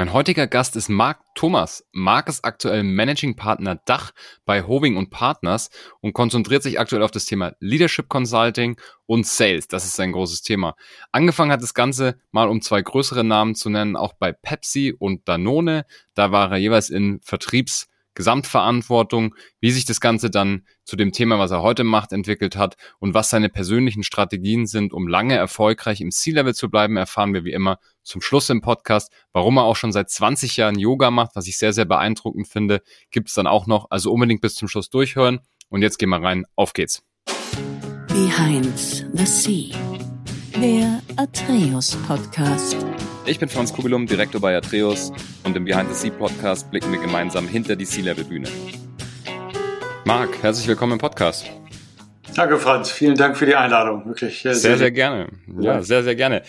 Mein heutiger Gast ist Marc Thomas. Marc ist aktuell Managing Partner Dach bei Hoving und Partners und konzentriert sich aktuell auf das Thema Leadership Consulting und Sales. Das ist sein großes Thema. Angefangen hat das Ganze mal um zwei größere Namen zu nennen, auch bei Pepsi und Danone. Da war er jeweils in Vertriebs Gesamtverantwortung, wie sich das Ganze dann zu dem Thema, was er heute macht, entwickelt hat und was seine persönlichen Strategien sind, um lange erfolgreich im C-Level zu bleiben, erfahren wir wie immer zum Schluss im Podcast. Warum er auch schon seit 20 Jahren Yoga macht, was ich sehr, sehr beeindruckend finde, gibt es dann auch noch. Also unbedingt bis zum Schluss durchhören. Und jetzt gehen wir rein. Auf geht's. Behind the Sea, der Atreus Podcast. Ich bin Franz Kugelum, Direktor bei Atreus und im Behind the Sea Podcast blicken wir gemeinsam hinter die Sea-Level-Bühne. Marc, herzlich willkommen im Podcast. Danke, Franz. Vielen Dank für die Einladung. Wirklich sehr, sehr, sehr gerne. Ja, sehr, sehr gerne.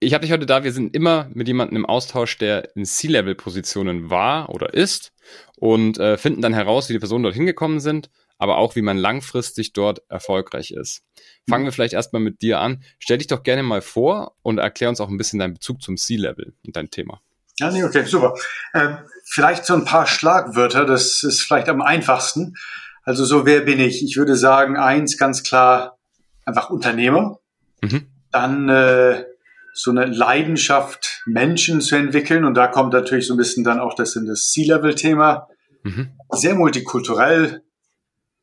Ich habe dich heute da. Wir sind immer mit jemandem im Austausch, der in C-Level-Positionen war oder ist und äh, finden dann heraus, wie die Personen dort hingekommen sind aber auch wie man langfristig dort erfolgreich ist. Fangen wir vielleicht erstmal mit dir an. Stell dich doch gerne mal vor und erklär uns auch ein bisschen deinen Bezug zum C-Level und dein Thema. Ja, nee, okay, super. Ähm, vielleicht so ein paar Schlagwörter, das ist vielleicht am einfachsten. Also so, wer bin ich? Ich würde sagen, eins ganz klar, einfach Unternehmer. Mhm. Dann äh, so eine Leidenschaft, Menschen zu entwickeln. Und da kommt natürlich so ein bisschen dann auch das in das C-Level-Thema. Mhm. Sehr multikulturell,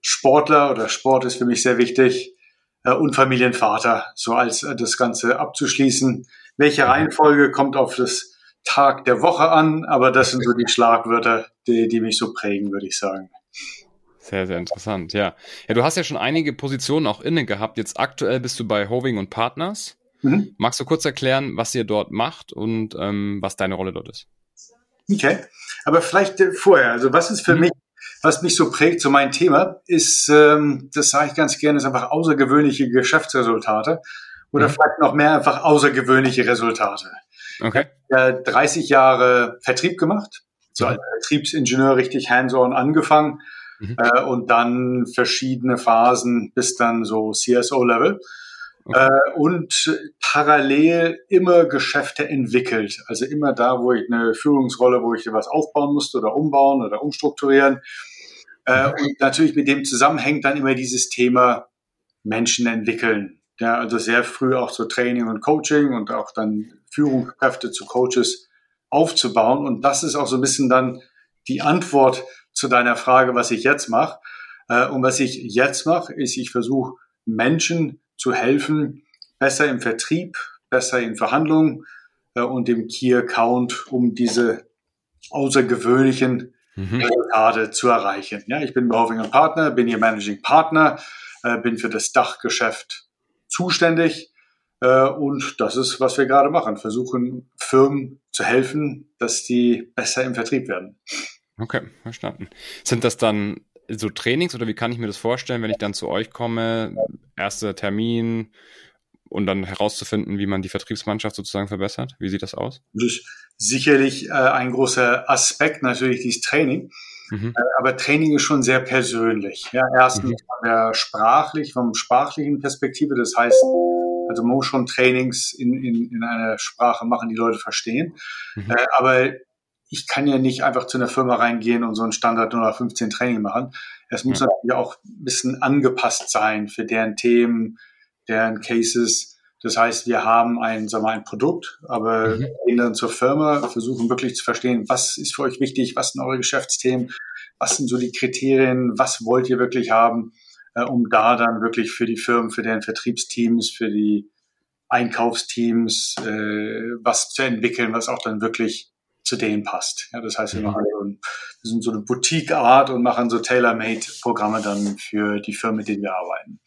Sportler oder Sport ist für mich sehr wichtig äh, und Familienvater, so als äh, das Ganze abzuschließen. Welche Reihenfolge kommt auf das Tag der Woche an, aber das sind so die Schlagwörter, die, die mich so prägen, würde ich sagen. Sehr, sehr interessant, ja. Ja, du hast ja schon einige Positionen auch inne gehabt. Jetzt aktuell bist du bei Hoving und Partners. Mhm. Magst du kurz erklären, was ihr dort macht und ähm, was deine Rolle dort ist? Okay, aber vielleicht äh, vorher, also was ist für mhm. mich was mich so prägt, so mein Thema, ist, ähm, das sage ich ganz gerne, ist einfach außergewöhnliche Geschäftsresultate oder mhm. vielleicht noch mehr einfach außergewöhnliche Resultate. Okay. Ich habe 30 Jahre Vertrieb gemacht, so als Vertriebsingenieur richtig hands-on angefangen mhm. äh, und dann verschiedene Phasen bis dann so CSO-Level. Okay. Äh, und parallel immer Geschäfte entwickelt. Also immer da, wo ich eine Führungsrolle, wo ich was aufbauen musste oder umbauen oder umstrukturieren. Äh, und natürlich mit dem zusammenhängt dann immer dieses Thema Menschen entwickeln. Ja, also sehr früh auch so Training und Coaching und auch dann Führungskräfte zu Coaches aufzubauen. Und das ist auch so ein bisschen dann die Antwort zu deiner Frage, was ich jetzt mache. Äh, und was ich jetzt mache, ist, ich versuche Menschen zu helfen, besser im Vertrieb, besser in Verhandlungen äh, und im Key Account, um diese außergewöhnlichen mhm. Resultate zu erreichen. Ja, ich bin Behovinger Partner, bin hier Managing Partner, äh, bin für das Dachgeschäft zuständig äh, und das ist, was wir gerade machen. Versuchen Firmen zu helfen, dass die besser im Vertrieb werden. Okay, verstanden. Sind das dann so Trainings oder wie kann ich mir das vorstellen, wenn ich dann zu euch komme, erster Termin und dann herauszufinden, wie man die Vertriebsmannschaft sozusagen verbessert? Wie sieht das aus? Das ist sicherlich äh, ein großer Aspekt, natürlich dieses Training. Mhm. Äh, aber Training ist schon sehr persönlich. Ja, erstens mhm. von der sprachlich, vom sprachlichen Perspektive. Das heißt, also man muss schon Trainings in, in, in einer Sprache machen, die Leute verstehen. Mhm. Äh, aber ich kann ja nicht einfach zu einer Firma reingehen und so ein Standard 15 Training machen. Es muss natürlich auch ein bisschen angepasst sein für deren Themen, deren Cases. Das heißt, wir haben ein, sagen wir, ein Produkt, aber mhm. gehen dann zur Firma, versuchen wirklich zu verstehen, was ist für euch wichtig, was sind eure Geschäftsthemen, was sind so die Kriterien, was wollt ihr wirklich haben, äh, um da dann wirklich für die Firmen, für deren Vertriebsteams, für die Einkaufsteams äh, was zu entwickeln, was auch dann wirklich zu denen passt. Ja, das heißt, wir, mhm. machen so ein, wir sind so eine Boutique-Art und machen so Tailor-Made-Programme dann für die Firmen, mit denen wir arbeiten.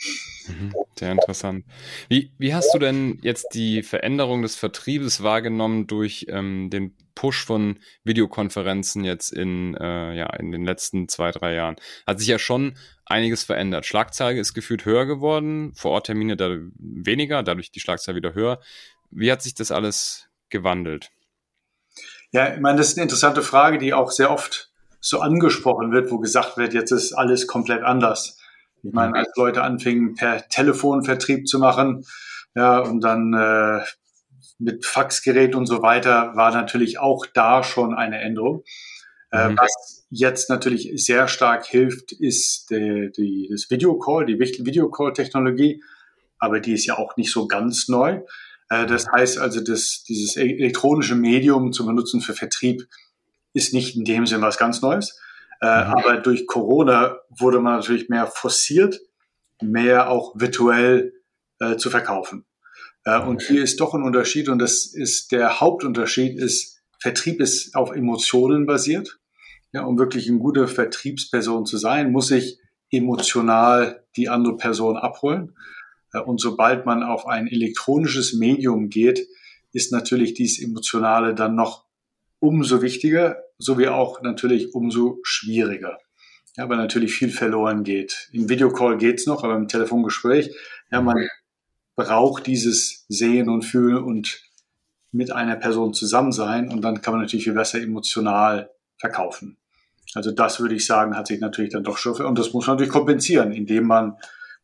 Mhm. Sehr interessant. Wie, wie hast du denn jetzt die Veränderung des Vertriebes wahrgenommen durch ähm, den Push von Videokonferenzen jetzt in, äh, ja, in den letzten zwei, drei Jahren? Hat sich ja schon einiges verändert. Schlagzahl ist gefühlt höher geworden, Vororttermine da weniger, dadurch die Schlagzahl wieder höher. Wie hat sich das alles gewandelt? Ja, ich meine, das ist eine interessante Frage, die auch sehr oft so angesprochen wird, wo gesagt wird, jetzt ist alles komplett anders. Ich meine, als Leute anfingen, per Telefon Vertrieb zu machen, ja, und dann äh, mit Faxgerät und so weiter war natürlich auch da schon eine Änderung. Äh, mhm. Was jetzt natürlich sehr stark hilft, ist die, die, das Videocall, die Videocall-Technologie, aber die ist ja auch nicht so ganz neu. Äh, das heißt also, dass dieses e-, elektronische Medium zu benutzen für Vertrieb ist nicht in dem Sinn was ganz Neues. Äh, mhm. Aber durch Corona wurde man natürlich mehr forciert, mehr auch virtuell äh, zu verkaufen. Äh, und hier ist doch ein Unterschied und das ist der Hauptunterschied ist, Vertrieb ist auf Emotionen basiert. Ja, um wirklich eine gute Vertriebsperson zu sein, muss ich emotional die andere Person abholen. Äh, und sobald man auf ein elektronisches Medium geht, ist natürlich dieses Emotionale dann noch umso wichtiger, sowie auch natürlich umso schwieriger. Ja, weil natürlich viel verloren geht. Im Videocall geht's noch, aber im Telefongespräch, ja, man braucht dieses Sehen und Fühlen und mit einer Person zusammen sein und dann kann man natürlich viel besser emotional verkaufen. Also das würde ich sagen, hat sich natürlich dann doch schon, und das muss man natürlich kompensieren, indem man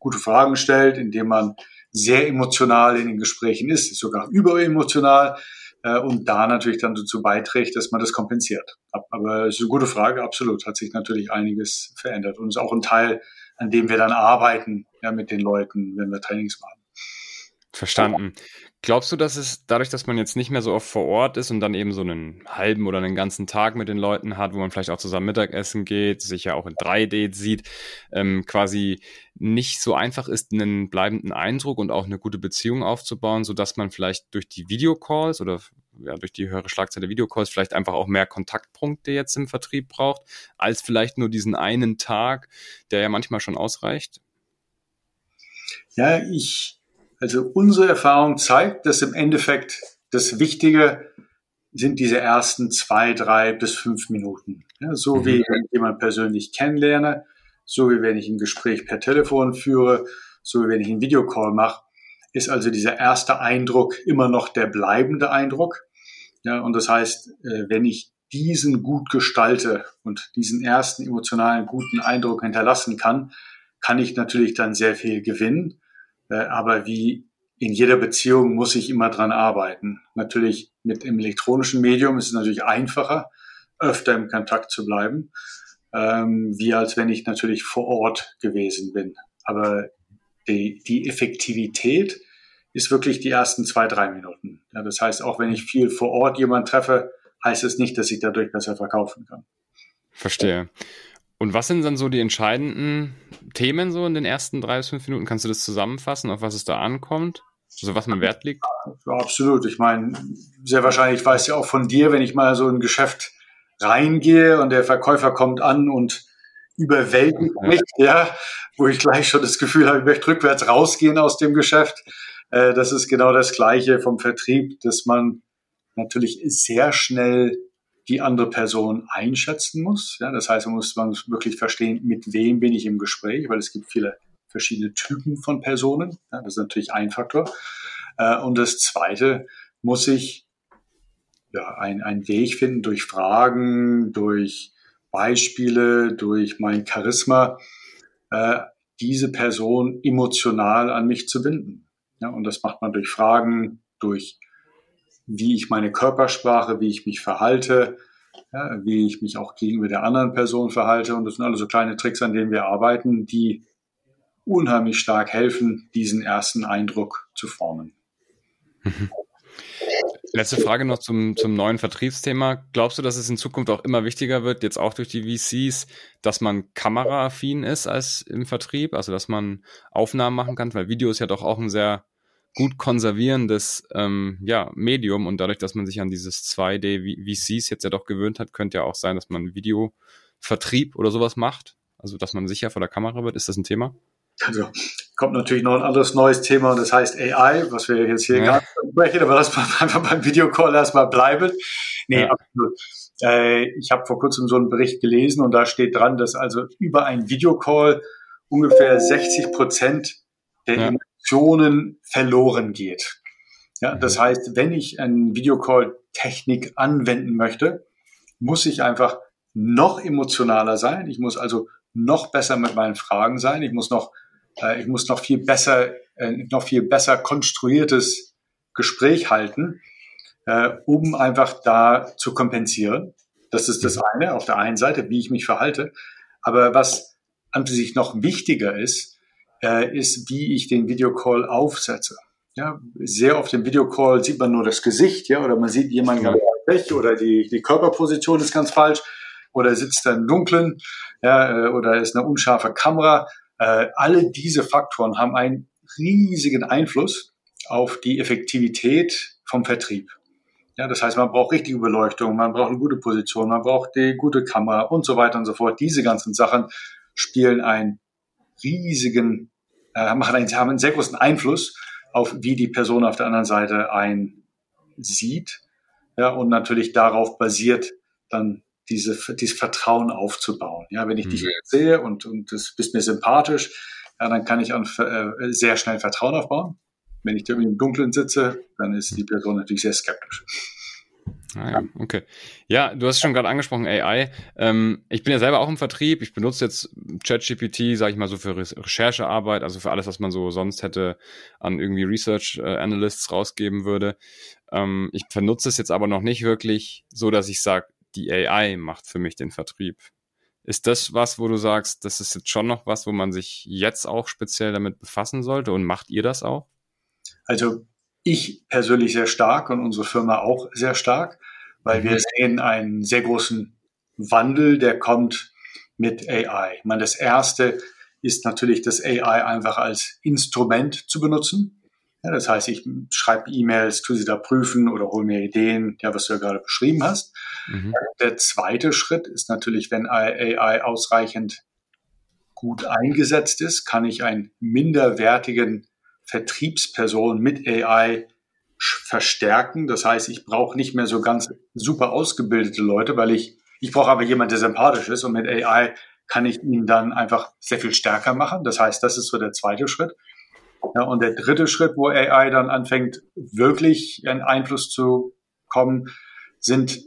gute Fragen stellt, indem man sehr emotional in den Gesprächen ist, sogar überemotional äh, und da natürlich dann dazu beiträgt, dass man das kompensiert. Aber es ist eine gute Frage, absolut, hat sich natürlich einiges verändert und ist auch ein Teil, an dem wir dann arbeiten ja, mit den Leuten, wenn wir Trainings machen. Verstanden. Glaubst du, dass es dadurch, dass man jetzt nicht mehr so oft vor Ort ist und dann eben so einen halben oder einen ganzen Tag mit den Leuten hat, wo man vielleicht auch zusammen Mittagessen geht, sich ja auch in 3D sieht, ähm, quasi nicht so einfach ist, einen bleibenden Eindruck und auch eine gute Beziehung aufzubauen, so dass man vielleicht durch die Videocalls oder ja, durch die höhere Schlagzeile Videocalls vielleicht einfach auch mehr Kontaktpunkte jetzt im Vertrieb braucht, als vielleicht nur diesen einen Tag, der ja manchmal schon ausreicht? Ja, ich also unsere Erfahrung zeigt, dass im Endeffekt das Wichtige sind diese ersten zwei, drei bis fünf Minuten. Ja, so mhm. wie wenn ich jemanden persönlich kennenlerne, so wie wenn ich ein Gespräch per Telefon führe, so wie wenn ich einen Videocall mache, ist also dieser erste Eindruck immer noch der bleibende Eindruck. Ja, und das heißt, äh, wenn ich diesen gut gestalte und diesen ersten emotionalen guten Eindruck hinterlassen kann, kann ich natürlich dann sehr viel gewinnen. Äh, aber wie in jeder Beziehung muss ich immer dran arbeiten. Natürlich mit dem elektronischen Medium ist es natürlich einfacher, öfter im Kontakt zu bleiben, ähm, wie als wenn ich natürlich vor Ort gewesen bin. Aber die, die Effektivität ist wirklich die ersten zwei, drei Minuten. Ja, das heißt, auch wenn ich viel vor Ort jemanden treffe, heißt es nicht, dass ich dadurch besser verkaufen kann. Verstehe. Und was sind dann so die entscheidenden Themen so in den ersten drei bis fünf Minuten? Kannst du das zusammenfassen, auf was es da ankommt? Also was man Wert legt? Ja, absolut. Ich meine, sehr wahrscheinlich weiß ja auch von dir, wenn ich mal so ein Geschäft reingehe und der Verkäufer kommt an und überwältigt mich, ja, wo ich gleich schon das Gefühl habe, ich möchte rückwärts rausgehen aus dem Geschäft. Äh, das ist genau das Gleiche vom Vertrieb, dass man natürlich sehr schnell die andere Person einschätzen muss. Ja, das heißt, man muss, wirklich verstehen, mit wem bin ich im Gespräch, weil es gibt viele verschiedene Typen von Personen. Ja, das ist natürlich ein Faktor. Äh, und das Zweite muss ich ja, ein, einen Weg finden durch Fragen, durch Beispiele, durch mein Charisma, äh, diese Person emotional an mich zu binden. Ja, und das macht man durch Fragen, durch wie ich meine Körpersprache, wie ich mich verhalte, ja, wie ich mich auch gegenüber der anderen Person verhalte. Und das sind alle so kleine Tricks, an denen wir arbeiten, die unheimlich stark helfen, diesen ersten Eindruck zu formen. Mhm. Letzte Frage noch zum, zum neuen Vertriebsthema. Glaubst du, dass es in Zukunft auch immer wichtiger wird, jetzt auch durch die VCs, dass man kameraaffin ist als im Vertrieb, also dass man Aufnahmen machen kann, weil Video ist ja doch auch ein sehr gut konservierendes ähm, ja, Medium und dadurch, dass man sich an dieses 2D-VCs jetzt ja doch gewöhnt hat, könnte ja auch sein, dass man Videovertrieb oder sowas macht. Also, dass man sicher vor der Kamera wird. Ist das ein Thema? Also, kommt natürlich noch ein anderes neues Thema und das heißt AI, was wir jetzt hier ja. gerade sprechen, aber lass mal einfach beim Videocall erstmal bleiben. Nee, ja. absolut. Äh, ich habe vor kurzem so einen Bericht gelesen und da steht dran, dass also über einen Videocall ungefähr 60 Prozent der ja. Emotionen verloren geht. Ja, mhm. das heißt, wenn ich eine Videocall-Technik anwenden möchte, muss ich einfach noch emotionaler sein. Ich muss also noch besser mit meinen Fragen sein. Ich muss noch, äh, ich muss noch viel besser, äh, noch viel besser konstruiertes Gespräch halten, äh, um einfach da zu kompensieren. Das ist das mhm. eine auf der einen Seite, wie ich mich verhalte. Aber was an sich noch wichtiger ist, äh, ist, wie ich den Videocall aufsetze. Ja, sehr oft im Videocall sieht man nur das Gesicht, ja, oder man sieht jemanden ja. weg oder die, die Körperposition ist ganz falsch oder sitzt da im Dunkeln, ja, äh, oder ist eine unscharfe Kamera. Äh, alle diese Faktoren haben einen riesigen Einfluss auf die Effektivität vom Vertrieb. Ja, das heißt, man braucht richtige Beleuchtung, man braucht eine gute Position, man braucht die gute Kamera und so weiter und so fort. Diese ganzen Sachen spielen einen riesigen, machen einen, haben einen sehr großen Einfluss auf, wie die Person auf der anderen Seite einen sieht. Ja, und natürlich darauf basiert dann diese, dieses Vertrauen aufzubauen. Ja, wenn ich mhm. dich sehe und, und das bist mir sympathisch, ja, dann kann ich an, äh, sehr schnell Vertrauen aufbauen. Wenn ich irgendwie im Dunkeln sitze, dann ist die Person natürlich sehr skeptisch. Ah, ja, okay. Ja, du hast schon gerade angesprochen, AI. Ähm, ich bin ja selber auch im Vertrieb. Ich benutze jetzt ChatGPT, sage ich mal so für Re Recherchearbeit, also für alles, was man so sonst hätte an irgendwie Research äh, Analysts rausgeben würde. Ähm, ich benutze es jetzt aber noch nicht wirklich so, dass ich sage, die AI macht für mich den Vertrieb. Ist das was, wo du sagst, das ist jetzt schon noch was, wo man sich jetzt auch speziell damit befassen sollte und macht ihr das auch? Also ich persönlich sehr stark und unsere Firma auch sehr stark, weil mhm. wir sehen einen sehr großen Wandel, der kommt mit AI. Ich meine, das erste ist natürlich das AI einfach als Instrument zu benutzen. Ja, das heißt, ich schreibe E-Mails, tue sie da prüfen oder hole mir Ideen, ja, was du ja gerade beschrieben hast. Mhm. Der zweite Schritt ist natürlich, wenn AI ausreichend gut eingesetzt ist, kann ich einen minderwertigen Vertriebsperson mit AI verstärken. Das heißt, ich brauche nicht mehr so ganz super ausgebildete Leute, weil ich, ich brauche aber jemanden, der sympathisch ist und mit AI kann ich ihn dann einfach sehr viel stärker machen. Das heißt, das ist so der zweite Schritt. Ja, und der dritte Schritt, wo AI dann anfängt, wirklich einen Einfluss zu kommen, sind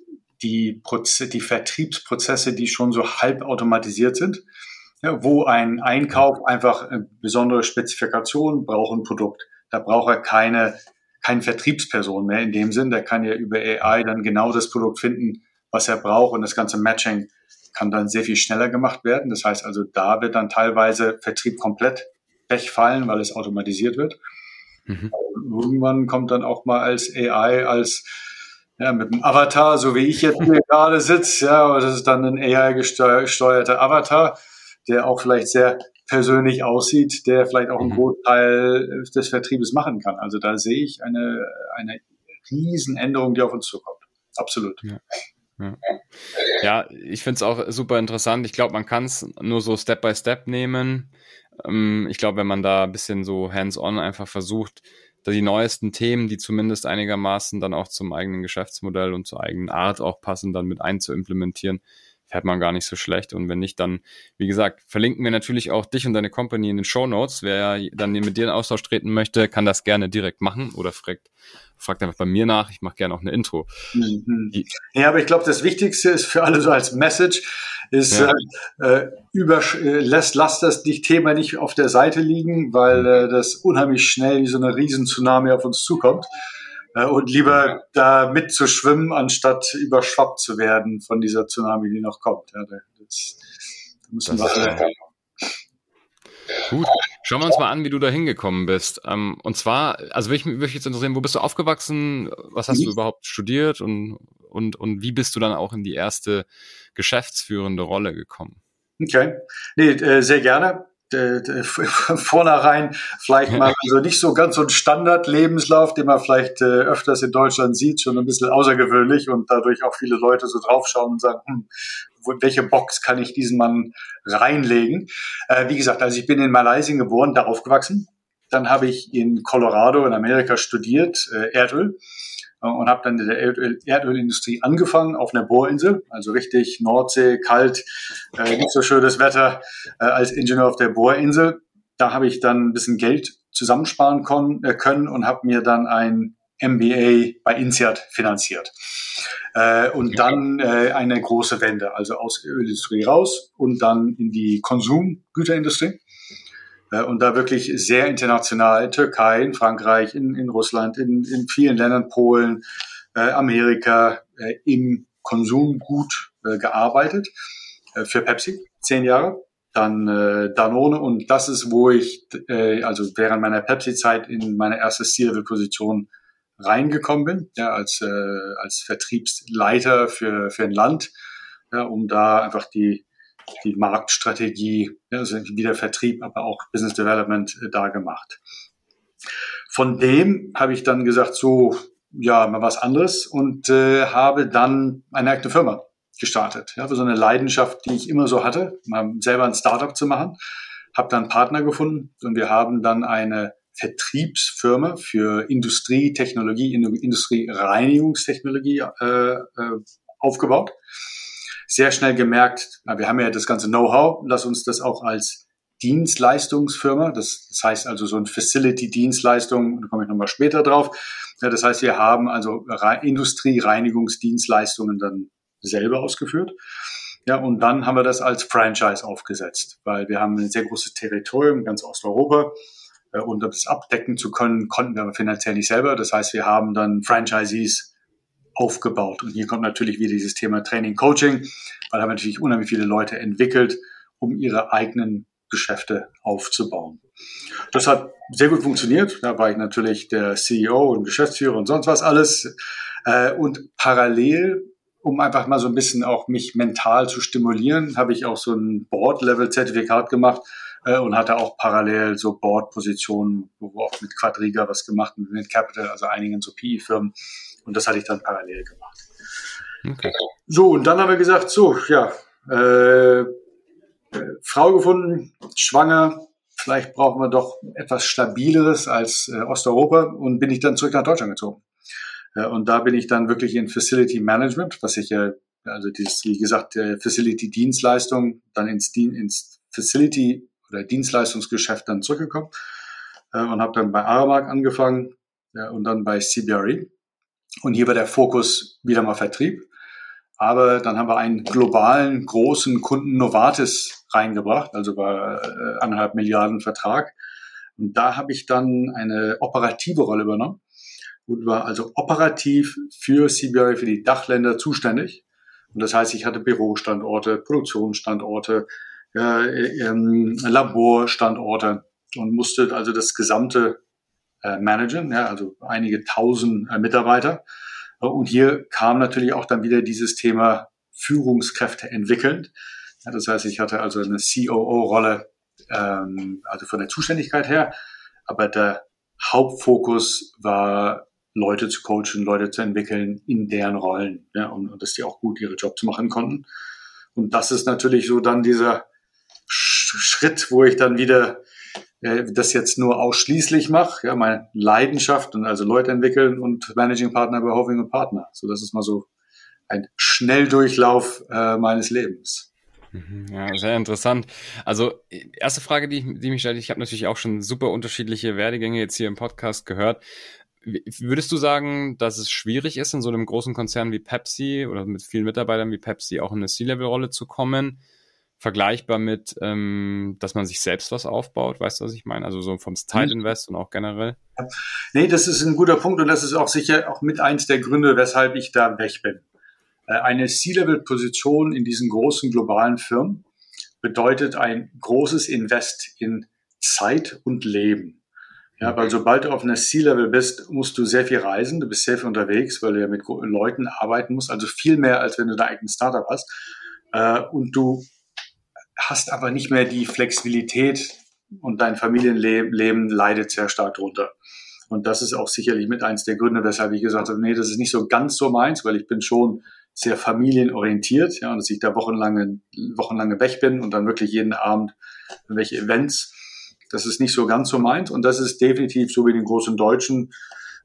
die, Proze die Vertriebsprozesse, die schon so halb automatisiert sind, ja, wo ein Einkauf einfach eine besondere Spezifikation braucht ein Produkt. Da braucht er keine, keine Vertriebsperson mehr in dem Sinn. Der kann ja über AI dann genau das Produkt finden, was er braucht und das ganze Matching kann dann sehr viel schneller gemacht werden. Das heißt also, da wird dann teilweise Vertrieb komplett wegfallen, weil es automatisiert wird. Mhm. Irgendwann kommt dann auch mal als AI, als ja, mit einem Avatar, so wie ich jetzt hier gerade sitze, ja, das ist dann ein AI-gesteuerter Avatar, der auch vielleicht sehr persönlich aussieht, der vielleicht auch einen mhm. Großteil des Vertriebes machen kann. Also da sehe ich eine, eine Riesenänderung, die auf uns zukommt. Absolut. Ja. Ja, ja ich finde es auch super interessant. Ich glaube, man kann es nur so Step by Step nehmen. Ähm, ich glaube, wenn man da ein bisschen so hands-on einfach versucht, da die neuesten Themen, die zumindest einigermaßen dann auch zum eigenen Geschäftsmodell und zur eigenen Art auch passen, dann mit einzuimplementieren, fährt man gar nicht so schlecht. Und wenn nicht, dann, wie gesagt, verlinken wir natürlich auch dich und deine Company in den Show Notes. Wer dann mit dir in Austausch treten möchte, kann das gerne direkt machen oder fragt, fragt einfach bei mir nach. Ich mache gerne auch eine Intro. Mhm. Ja, aber ich glaube, das Wichtigste ist für alle so als Message, ist ja. äh, äh über, äh, lässt, lass das Thema nicht auf der Seite liegen, weil mhm. äh, das unheimlich schnell wie so eine Riesen-Tsunami auf uns zukommt. Äh, und lieber da mitzuschwimmen, anstatt überschwappt zu werden von dieser Tsunami, die noch kommt. Ja, das, da müssen das wir alle. Gut, schauen wir uns mal an, wie du da hingekommen bist. Ähm, und zwar, also würde ich mich jetzt interessieren, wo bist du aufgewachsen? Was hast du überhaupt studiert? Und, und, und wie bist du dann auch in die erste geschäftsführende Rolle gekommen? Okay, nee, äh, sehr gerne. vornherein vielleicht mal so nicht so ganz so ein Standard-Lebenslauf, den man vielleicht äh, öfters in Deutschland sieht, schon ein bisschen außergewöhnlich und dadurch auch viele Leute so draufschauen und sagen, hm, welche Box kann ich diesen Mann reinlegen? Äh, wie gesagt, also ich bin in Malaysia geboren, da aufgewachsen. Dann habe ich in Colorado in Amerika studiert, äh, Erdöl und habe dann in der Erdöl Erdölindustrie angefangen auf einer Bohrinsel, also richtig Nordsee, kalt, äh, nicht so schönes Wetter äh, als Ingenieur auf der Bohrinsel. Da habe ich dann ein bisschen Geld zusammensparen kon, äh, können und habe mir dann ein MBA bei INSEAD finanziert. Äh, und dann äh, eine große Wende, also aus Ölindustrie raus und dann in die Konsumgüterindustrie. Äh, und da wirklich sehr international, in Türkei, in Frankreich, in, in Russland, in, in vielen Ländern, Polen, äh, Amerika, äh, im Konsumgut äh, gearbeitet äh, für Pepsi, zehn Jahre. Dann äh, Danone und das ist, wo ich äh, also während meiner Pepsi-Zeit in meine erste C-Level-Position reingekommen bin, ja, als, äh, als Vertriebsleiter für, für ein Land, ja, um da einfach die, die Marktstrategie, also wieder Vertrieb, aber auch Business Development äh, da gemacht. Von dem habe ich dann gesagt, so, ja, mal was anderes und äh, habe dann eine eigene Firma gestartet. Ja, für so eine Leidenschaft, die ich immer so hatte, mal selber ein Startup zu machen. Habe dann Partner gefunden und wir haben dann eine Vertriebsfirma für Industrie, Technologie, Industriereinigungstechnologie äh, äh, aufgebaut. Sehr schnell gemerkt, wir haben ja das ganze Know-how, lass uns das auch als Dienstleistungsfirma, das, das heißt also so ein Facility-Dienstleistung, da komme ich nochmal später drauf. Ja, das heißt, wir haben also Industriereinigungsdienstleistungen dann selber ausgeführt. Ja, und dann haben wir das als Franchise aufgesetzt, weil wir haben ein sehr großes Territorium, ganz Osteuropa. Äh, und um das abdecken zu können, konnten wir aber finanziell nicht selber. Das heißt, wir haben dann Franchisees aufgebaut. Und hier kommt natürlich wieder dieses Thema Training, Coaching, weil da haben natürlich unheimlich viele Leute entwickelt, um ihre eigenen Geschäfte aufzubauen. Das hat sehr gut funktioniert. Da war ich natürlich der CEO und Geschäftsführer und sonst was alles. Äh, und parallel, um einfach mal so ein bisschen auch mich mental zu stimulieren, habe ich auch so ein Board-Level-Zertifikat gemacht äh, und hatte auch parallel so Board-Positionen, wo auch mit Quadriga was gemacht, mit Capital, also einigen so PE-Firmen. Und das hatte ich dann parallel gemacht. Okay. So, und dann haben wir gesagt, so, ja, äh, äh, Frau gefunden, schwanger, vielleicht brauchen wir doch etwas Stabileres als äh, Osteuropa und bin ich dann zurück nach Deutschland gezogen. Äh, und da bin ich dann wirklich in Facility Management, was ich ja, also dieses, wie gesagt, äh, Facility Dienstleistung, dann ins, ins Facility oder Dienstleistungsgeschäft dann zurückgekommen äh, und habe dann bei Aramark angefangen ja, und dann bei CBRE. Und hier war der Fokus wieder mal Vertrieb. Aber dann haben wir einen globalen großen Kunden Novartis reingebracht, also bei äh, anderthalb Milliarden Vertrag. Und da habe ich dann eine operative Rolle übernommen und war also operativ für CBRE, für die Dachländer zuständig. Und das heißt, ich hatte Bürostandorte, Produktionsstandorte, ähm, Laborstandorte und musste also das gesamte äh, managen, ja, also einige tausend äh, Mitarbeiter. Und hier kam natürlich auch dann wieder dieses Thema Führungskräfte entwickeln. Ja, das heißt, ich hatte also eine COO-Rolle, ähm, also von der Zuständigkeit her, aber der Hauptfokus war, Leute zu coachen, Leute zu entwickeln in deren Rollen, ja, und, und dass die auch gut ihre Jobs machen konnten. Und das ist natürlich so dann dieser Schritt, wo ich dann wieder äh, das jetzt nur ausschließlich mache, ja, meine Leidenschaft und also Leute entwickeln und Managing Partner bei Hoving und Partner. So, das ist mal so ein Schnelldurchlauf äh, meines Lebens. Mhm, ja, sehr interessant. Also, erste Frage, die, die mich stellt, ich habe natürlich auch schon super unterschiedliche Werdegänge jetzt hier im Podcast gehört. Würdest du sagen, dass es schwierig ist, in so einem großen Konzern wie Pepsi oder mit vielen Mitarbeitern wie Pepsi auch in eine C-Level-Rolle zu kommen? Vergleichbar mit, ähm, dass man sich selbst was aufbaut, weißt du, was ich meine? Also so vom Style mhm. Invest und auch generell. Nee, das ist ein guter Punkt und das ist auch sicher auch mit eins der Gründe, weshalb ich da weg bin. Äh, eine C-Level-Position in diesen großen globalen Firmen bedeutet ein großes Invest in Zeit und Leben. Ja, weil sobald du auf einer C-Level bist, musst du sehr viel reisen, du bist sehr viel unterwegs, weil du ja mit Leuten arbeiten musst, also viel mehr, als wenn du dein eigenes Startup hast. Äh, und du hast aber nicht mehr die Flexibilität und dein Familienleben leidet sehr stark drunter. Und das ist auch sicherlich mit eins der Gründe, weshalb ich gesagt habe, nee, das ist nicht so ganz so meins, weil ich bin schon sehr familienorientiert, ja, und dass ich da wochenlange, wochenlange weg bin und dann wirklich jeden Abend welche Events. Das ist nicht so ganz so meins. Und das ist definitiv so wie den großen deutschen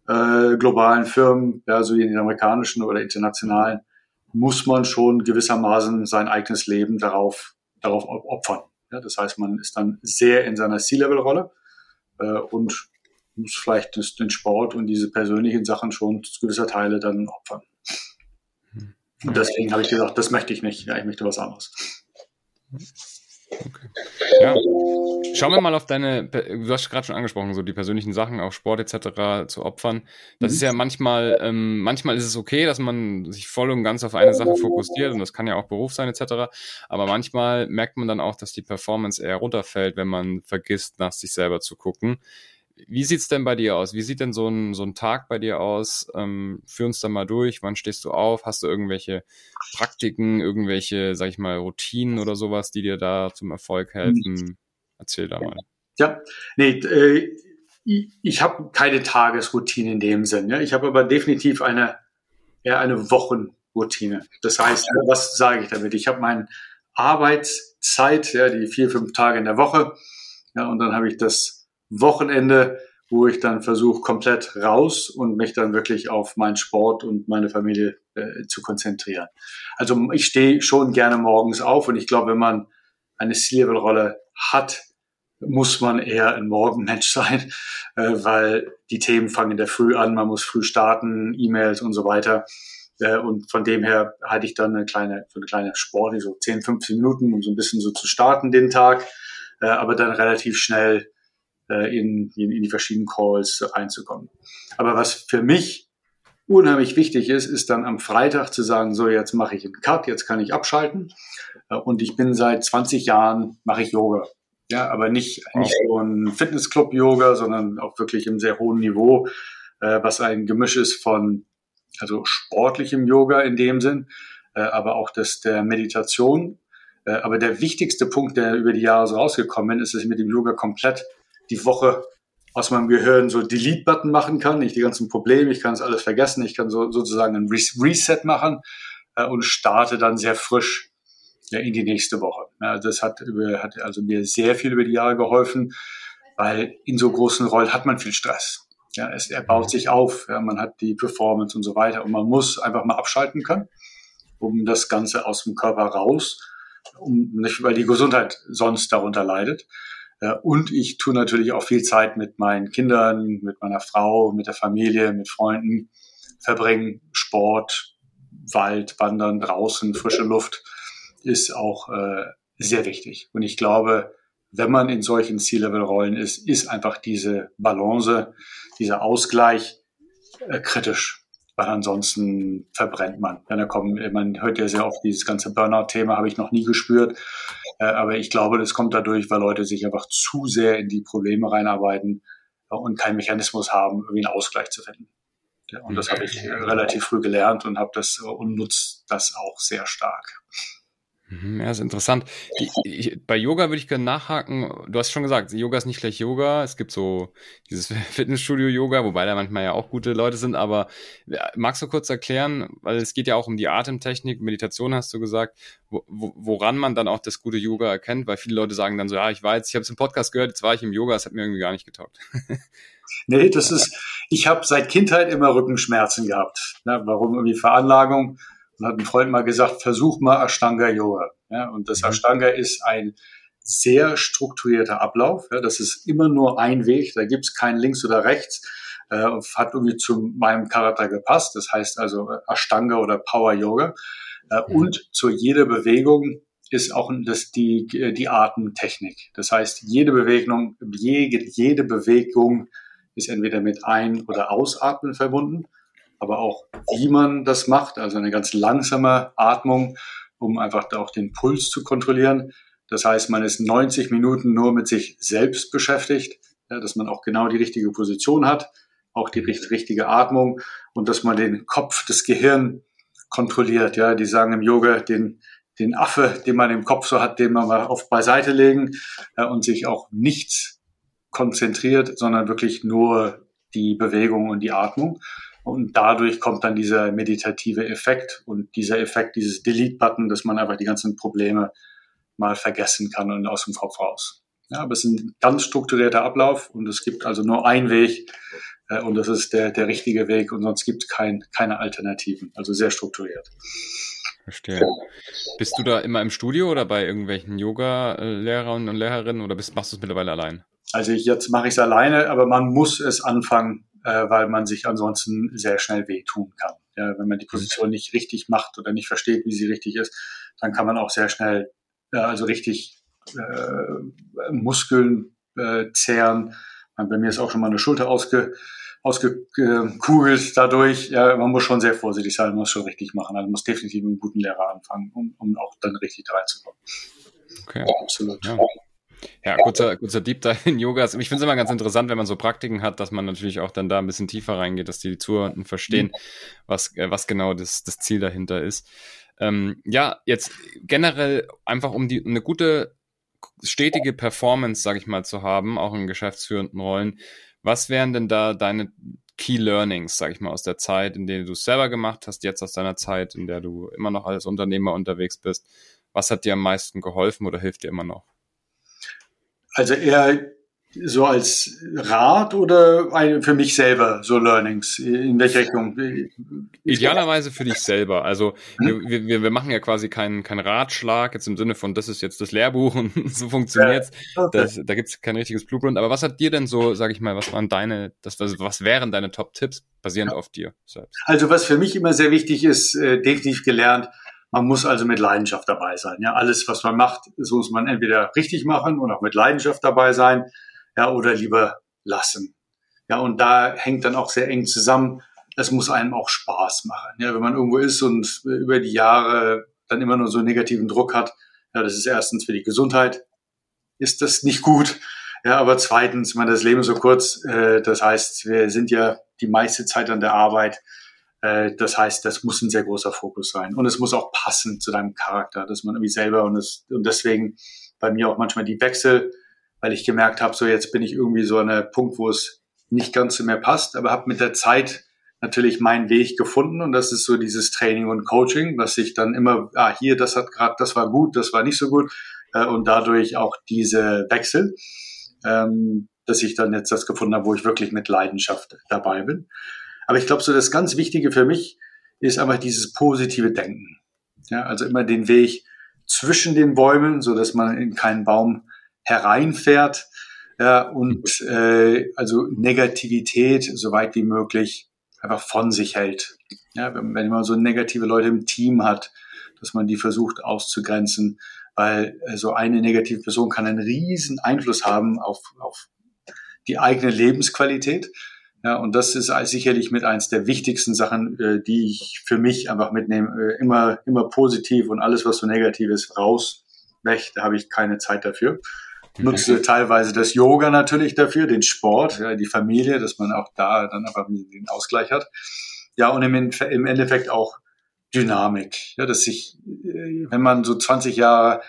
äh, globalen Firmen, ja, so wie in den amerikanischen oder internationalen, muss man schon gewissermaßen sein eigenes Leben darauf darauf opfern. Ja, das heißt, man ist dann sehr in seiner C-Level-Rolle äh, und muss vielleicht das, den Sport und diese persönlichen Sachen schon zu gewisser Teile dann opfern. Und deswegen habe ich gesagt, das möchte ich nicht. Ja, ich möchte was anderes. Okay. Ja. Schauen wir mal auf deine, du hast gerade schon angesprochen, so die persönlichen Sachen, auch Sport etc. zu opfern. Das mhm. ist ja manchmal, ähm, manchmal ist es okay, dass man sich voll und ganz auf eine Sache fokussiert und das kann ja auch Beruf sein etc. Aber manchmal merkt man dann auch, dass die Performance eher runterfällt, wenn man vergisst, nach sich selber zu gucken. Wie sieht's denn bei dir aus? Wie sieht denn so ein, so ein Tag bei dir aus? Ähm, führ uns da mal durch. Wann stehst du auf? Hast du irgendwelche Praktiken, irgendwelche, sag ich mal, Routinen oder sowas, die dir da zum Erfolg helfen? Erzähl da mal. Ja, nee, äh, ich, ich habe keine Tagesroutine in dem Sinn. Ja? Ich habe aber definitiv eine, eher eine Wochenroutine. Das heißt, was sage ich damit? Ich habe meine Arbeitszeit, ja, die vier, fünf Tage in der Woche. Ja, und dann habe ich das Wochenende, wo ich dann versuche, komplett raus und mich dann wirklich auf meinen Sport und meine Familie äh, zu konzentrieren. Also ich stehe schon gerne morgens auf und ich glaube, wenn man eine C-Level-Rolle hat, muss man eher ein Morgenmensch sein, äh, weil die Themen fangen in der Früh an, man muss früh starten, E-Mails und so weiter. Äh, und von dem her hatte ich dann eine kleine, so eine kleine Sport, so 10, 15 Minuten, um so ein bisschen so zu starten den Tag, äh, aber dann relativ schnell äh, in, in, in die verschiedenen Calls reinzukommen. Aber was für mich unheimlich wichtig ist, ist dann am Freitag zu sagen, so jetzt mache ich einen Cut, jetzt kann ich abschalten. Äh, und ich bin seit 20 Jahren, mache ich Yoga. Ja, aber nicht, nicht so ein Fitnessclub-Yoga, sondern auch wirklich im sehr hohen Niveau, äh, was ein Gemisch ist von also sportlichem Yoga in dem Sinn, aber auch das der Meditation. Aber der wichtigste Punkt, der über die Jahre so rausgekommen ist, ist, dass ich mit dem Yoga komplett die Woche aus meinem Gehirn so Delete-Button machen kann, nicht die ganzen Probleme, ich kann es alles vergessen, ich kann so, sozusagen ein Reset machen äh, und starte dann sehr frisch ja, in die nächste Woche. Ja, das hat, hat also mir sehr viel über die Jahre geholfen, weil in so großen Rollen hat man viel Stress. Ja, es, er baut sich auf, ja, man hat die Performance und so weiter und man muss einfach mal abschalten können, um das Ganze aus dem Körper raus, um nicht, weil die Gesundheit sonst darunter leidet. Äh, und ich tue natürlich auch viel Zeit mit meinen Kindern, mit meiner Frau, mit der Familie, mit Freunden verbringen. Sport, Wald, Wandern, draußen, frische Luft ist auch äh, sehr wichtig. Und ich glaube, wenn man in solchen C-Level-Rollen ist, ist einfach diese Balance, dieser Ausgleich äh, kritisch, weil ansonsten verbrennt man. Wenn da kommen, man hört ja sehr oft dieses ganze Burnout-Thema, habe ich noch nie gespürt. Äh, aber ich glaube, das kommt dadurch, weil Leute sich einfach zu sehr in die Probleme reinarbeiten äh, und keinen Mechanismus haben, irgendwie einen Ausgleich zu finden. Und das habe ich relativ früh gelernt und habe das und nutze das auch sehr stark. Mhm, ja, ist interessant. Ich, ich, bei Yoga würde ich gerne nachhaken. Du hast schon gesagt, Yoga ist nicht gleich Yoga. Es gibt so dieses Fitnessstudio-Yoga, wobei da manchmal ja auch gute Leute sind. Aber magst du kurz erklären, weil es geht ja auch um die Atemtechnik, Meditation hast du gesagt, wo, woran man dann auch das gute Yoga erkennt? Weil viele Leute sagen dann so, ja, ich jetzt, ich habe es im Podcast gehört, jetzt war ich im Yoga, es hat mir irgendwie gar nicht getaugt. nee, das ist, ich habe seit Kindheit immer Rückenschmerzen gehabt. Ne, warum irgendwie Veranlagung? Und hat ein Freund mal gesagt, versuch mal Ashtanga Yoga. Ja, und das mhm. Ashtanga ist ein sehr strukturierter Ablauf. Ja, das ist immer nur ein Weg, da gibt's kein links oder rechts. Äh, hat irgendwie zu meinem Charakter gepasst. Das heißt also Ashtanga oder Power Yoga. Äh, mhm. Und zu jeder Bewegung ist auch das die, die Atemtechnik. Das heißt, jede Bewegung, jede, jede Bewegung ist entweder mit Ein- oder Ausatmen verbunden aber auch wie man das macht, also eine ganz langsame Atmung, um einfach auch den Puls zu kontrollieren. Das heißt, man ist 90 Minuten nur mit sich selbst beschäftigt, ja, dass man auch genau die richtige Position hat, auch die richtige Atmung und dass man den Kopf, das Gehirn kontrolliert. Ja, die sagen im Yoga, den, den Affe, den man im Kopf so hat, den man mal oft beiseite legen ja, und sich auch nichts konzentriert, sondern wirklich nur die Bewegung und die Atmung. Und dadurch kommt dann dieser meditative Effekt und dieser Effekt, dieses Delete-Button, dass man einfach die ganzen Probleme mal vergessen kann und aus dem Kopf raus. Ja, aber es ist ein ganz strukturierter Ablauf und es gibt also nur einen Weg äh, und das ist der, der richtige Weg und sonst gibt es kein, keine Alternativen. Also sehr strukturiert. Verstehe. Bist du da immer im Studio oder bei irgendwelchen Yoga-Lehrern und Lehrerinnen oder bist, machst du es mittlerweile allein? Also ich, jetzt mache ich es alleine, aber man muss es anfangen äh, weil man sich ansonsten sehr schnell wehtun kann. Ja, wenn man die Position nicht richtig macht oder nicht versteht, wie sie richtig ist, dann kann man auch sehr schnell, äh, also richtig äh, Muskeln äh, zehren. Bei mir ist auch schon mal eine Schulter ausge, ausgekugelt dadurch. Ja, man muss schon sehr vorsichtig sein, man muss schon richtig machen. Also man muss definitiv mit einem guten Lehrer anfangen, um, um auch dann richtig reinzukommen. Okay. Ja, absolut. Ja. Ja, kurzer, kurzer Deep Dive in Yogas. Ich finde es immer ganz interessant, wenn man so Praktiken hat, dass man natürlich auch dann da ein bisschen tiefer reingeht, dass die Zuhörenden verstehen, mhm. was, äh, was genau das, das Ziel dahinter ist. Ähm, ja, jetzt generell einfach um die eine gute stetige Performance, sage ich mal, zu haben, auch in geschäftsführenden Rollen. Was wären denn da deine Key Learnings, sage ich mal, aus der Zeit, in der du es selber gemacht hast, jetzt aus deiner Zeit, in der du immer noch als Unternehmer unterwegs bist? Was hat dir am meisten geholfen oder hilft dir immer noch? Also eher so als Rat oder für mich selber so Learnings? In welche Richtung? Idealerweise für dich selber. Also hm? wir, wir, wir machen ja quasi keinen keinen Ratschlag jetzt im Sinne von, das ist jetzt das Lehrbuch und so funktioniert's. Ja, okay. das, da gibt's kein richtiges Blueprint. Aber was hat dir denn so, sag ich mal, was waren deine, das, was, was wären deine Top-Tipps basierend ja. auf dir selbst? Also was für mich immer sehr wichtig ist, äh, definitiv gelernt, man muss also mit Leidenschaft dabei sein. Ja, alles, was man macht, so muss man entweder richtig machen und auch mit Leidenschaft dabei sein ja, oder lieber lassen. Ja, und da hängt dann auch sehr eng zusammen, es muss einem auch Spaß machen. Ja, wenn man irgendwo ist und über die Jahre dann immer nur so negativen Druck hat, ja, das ist erstens für die Gesundheit, ist das nicht gut. Ja, aber zweitens, man das Leben so kurz, äh, das heißt, wir sind ja die meiste Zeit an der Arbeit. Äh, das heißt, das muss ein sehr großer Fokus sein. Und es muss auch passen zu deinem Charakter, dass man irgendwie selber und, es, und deswegen bei mir auch manchmal die Wechsel weil ich gemerkt habe, so jetzt bin ich irgendwie so an einem Punkt, wo es nicht ganz so mehr passt, aber habe mit der Zeit natürlich meinen Weg gefunden und das ist so dieses Training und Coaching, was ich dann immer, ah, hier, das hat gerade, das war gut, das war nicht so gut äh, und dadurch auch diese Wechsel, ähm, dass ich dann jetzt das gefunden habe, wo ich wirklich mit Leidenschaft dabei bin. Aber ich glaube, so das ganz Wichtige für mich ist einfach dieses positive Denken. Ja, also immer den Weg zwischen den Bäumen, so dass man in keinen Baum hereinfährt ja, und äh, also Negativität so weit wie möglich einfach von sich hält. Ja, wenn, wenn man so negative Leute im Team hat, dass man die versucht auszugrenzen, weil äh, so eine negative Person kann einen riesen Einfluss haben auf, auf die eigene Lebensqualität. Ja, und das ist sicherlich mit eins der wichtigsten Sachen, äh, die ich für mich einfach mitnehme. Äh, immer, immer positiv und alles, was so negativ ist, raus, weg. Da habe ich keine Zeit dafür nutze teilweise das Yoga natürlich dafür, den Sport, ja, die Familie, dass man auch da dann einfach den Ausgleich hat. Ja, und im, im Endeffekt auch Dynamik. Ja, dass sich, äh, wenn man so 20 Jahre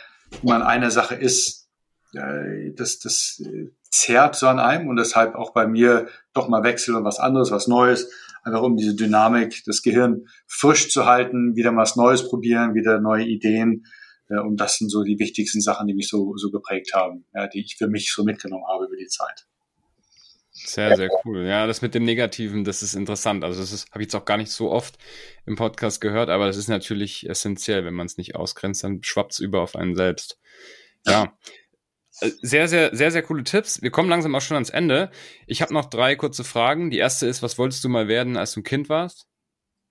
man eine Sache ist, das, das äh, zerrt so an einem und deshalb auch bei mir doch mal wechseln und was anderes, was Neues, einfach um diese Dynamik, das Gehirn frisch zu halten, wieder mal was Neues probieren, wieder neue Ideen äh, und das sind so die wichtigsten Sachen, die mich so, so geprägt haben, ja, die ich für mich so mitgenommen habe über die Zeit. Sehr, sehr cool. Ja, das mit dem Negativen, das ist interessant. Also das habe ich jetzt auch gar nicht so oft im Podcast gehört, aber das ist natürlich essentiell. Wenn man es nicht ausgrenzt, dann schwappt es über auf einen selbst. Ja. Äh, sehr, sehr, sehr, sehr coole Tipps. Wir kommen langsam auch schon ans Ende. Ich habe noch drei kurze Fragen. Die erste ist, was wolltest du mal werden, als du ein Kind warst?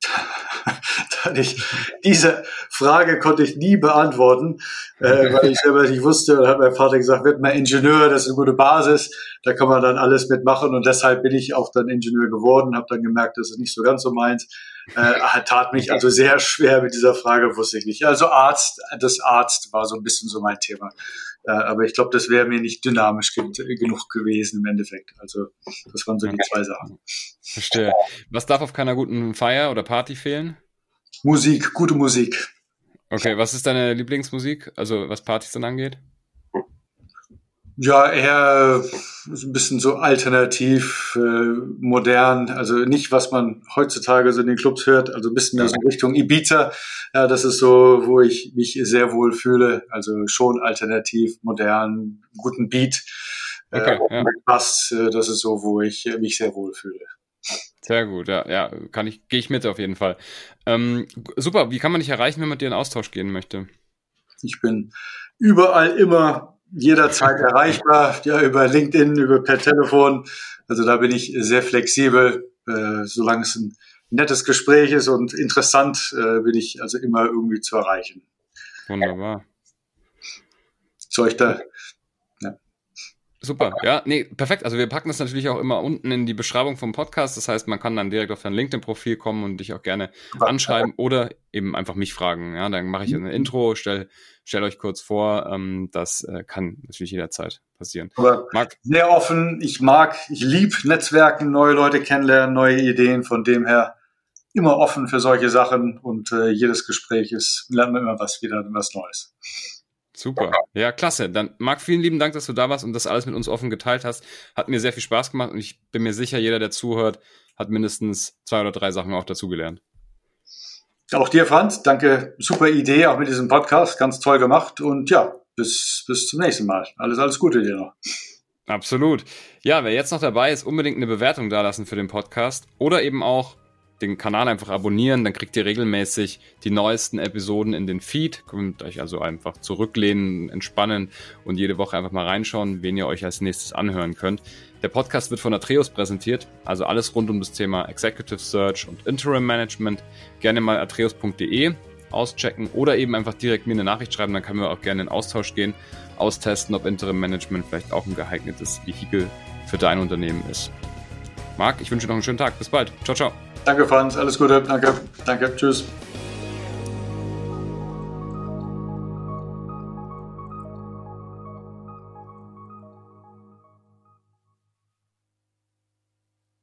ich, diese Frage konnte ich nie beantworten, äh, weil ich selber nicht wusste und hat mein Vater gesagt, wird mal Ingenieur, das ist eine gute Basis, da kann man dann alles mitmachen und deshalb bin ich auch dann Ingenieur geworden, habe dann gemerkt, das ist nicht so ganz so meins, äh, tat mich also sehr schwer mit dieser Frage, wusste ich nicht. Also Arzt, das Arzt war so ein bisschen so mein Thema. Äh, aber ich glaube, das wäre mir nicht dynamisch genug gewesen im Endeffekt. Also das waren so die zwei Sachen. Verstehe. Was darf auf keiner guten Feier oder Party fehlen? Musik, gute Musik. Okay, was ist deine Lieblingsmusik? Also was Partys dann angeht? Ja, eher ein bisschen so alternativ, äh, modern, also nicht, was man heutzutage so in den Clubs hört, also ein bisschen mehr so Richtung Ibiza. Ja, das ist so, wo ich mich sehr wohl fühle. Also schon alternativ, modern, guten Beat. Okay, äh, ja. Bass, äh, das ist so, wo ich mich sehr wohl fühle. Sehr gut, ja, ja, kann ich, gehe ich mit auf jeden Fall. Ähm, super, wie kann man dich erreichen, wenn man dir in Austausch gehen möchte? Ich bin überall immer jederzeit erreichbar, ja, über LinkedIn, über per Telefon. Also da bin ich sehr flexibel, äh, solange es ein nettes Gespräch ist und interessant, äh, bin ich also immer irgendwie zu erreichen. Wunderbar. Zeug da. Super, ja, nee, perfekt. Also wir packen das natürlich auch immer unten in die Beschreibung vom Podcast. Das heißt, man kann dann direkt auf dein LinkedIn-Profil kommen und dich auch gerne anschreiben oder eben einfach mich fragen. Ja, dann mache ich ein Intro, stell, stell euch kurz vor. Ähm, das äh, kann natürlich jederzeit passieren. Aber Marc? sehr offen. Ich mag, ich liebe Netzwerken, neue Leute kennenlernen, neue Ideen. Von dem her immer offen für solche Sachen und äh, jedes Gespräch ist, lernt man immer was wieder, was Neues. Super. Ja, klasse. Dann, Marc, vielen lieben Dank, dass du da warst und das alles mit uns offen geteilt hast. Hat mir sehr viel Spaß gemacht und ich bin mir sicher, jeder, der zuhört, hat mindestens zwei oder drei Sachen auch dazugelernt. Auch dir, Franz. Danke. Super Idee, auch mit diesem Podcast. Ganz toll gemacht. Und ja, bis, bis zum nächsten Mal. Alles, alles Gute dir noch. Absolut. Ja, wer jetzt noch dabei ist, unbedingt eine Bewertung dalassen für den Podcast oder eben auch den Kanal einfach abonnieren, dann kriegt ihr regelmäßig die neuesten Episoden in den Feed. Könnt euch also einfach zurücklehnen, entspannen und jede Woche einfach mal reinschauen, wen ihr euch als nächstes anhören könnt. Der Podcast wird von Atreus präsentiert, also alles rund um das Thema Executive Search und Interim Management. Gerne mal atreus.de auschecken oder eben einfach direkt mir eine Nachricht schreiben, dann können wir auch gerne in Austausch gehen, austesten, ob Interim Management vielleicht auch ein geeignetes Vehikel für dein Unternehmen ist. Marc, ich wünsche noch einen schönen Tag. Bis bald. Ciao, ciao. Danke, Franz. Alles Gute. Danke. Danke. Tschüss.